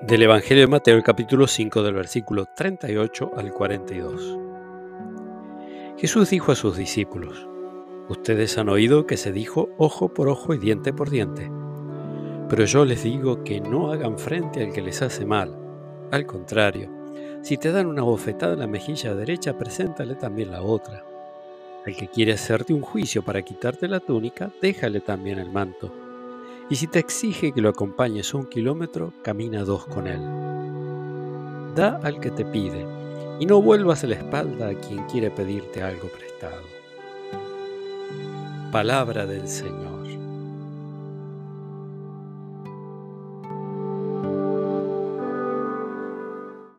Del Evangelio de Mateo, capítulo 5, del versículo 38 al 42. Jesús dijo a sus discípulos, Ustedes han oído que se dijo ojo por ojo y diente por diente, pero yo les digo que no hagan frente al que les hace mal. Al contrario, si te dan una bofetada en la mejilla derecha, preséntale también la otra. Al que quiere hacerte un juicio para quitarte la túnica, déjale también el manto. Y si te exige que lo acompañes un kilómetro, camina dos con él. Da al que te pide, y no vuelvas la espalda a quien quiere pedirte algo prestado. Palabra del Señor.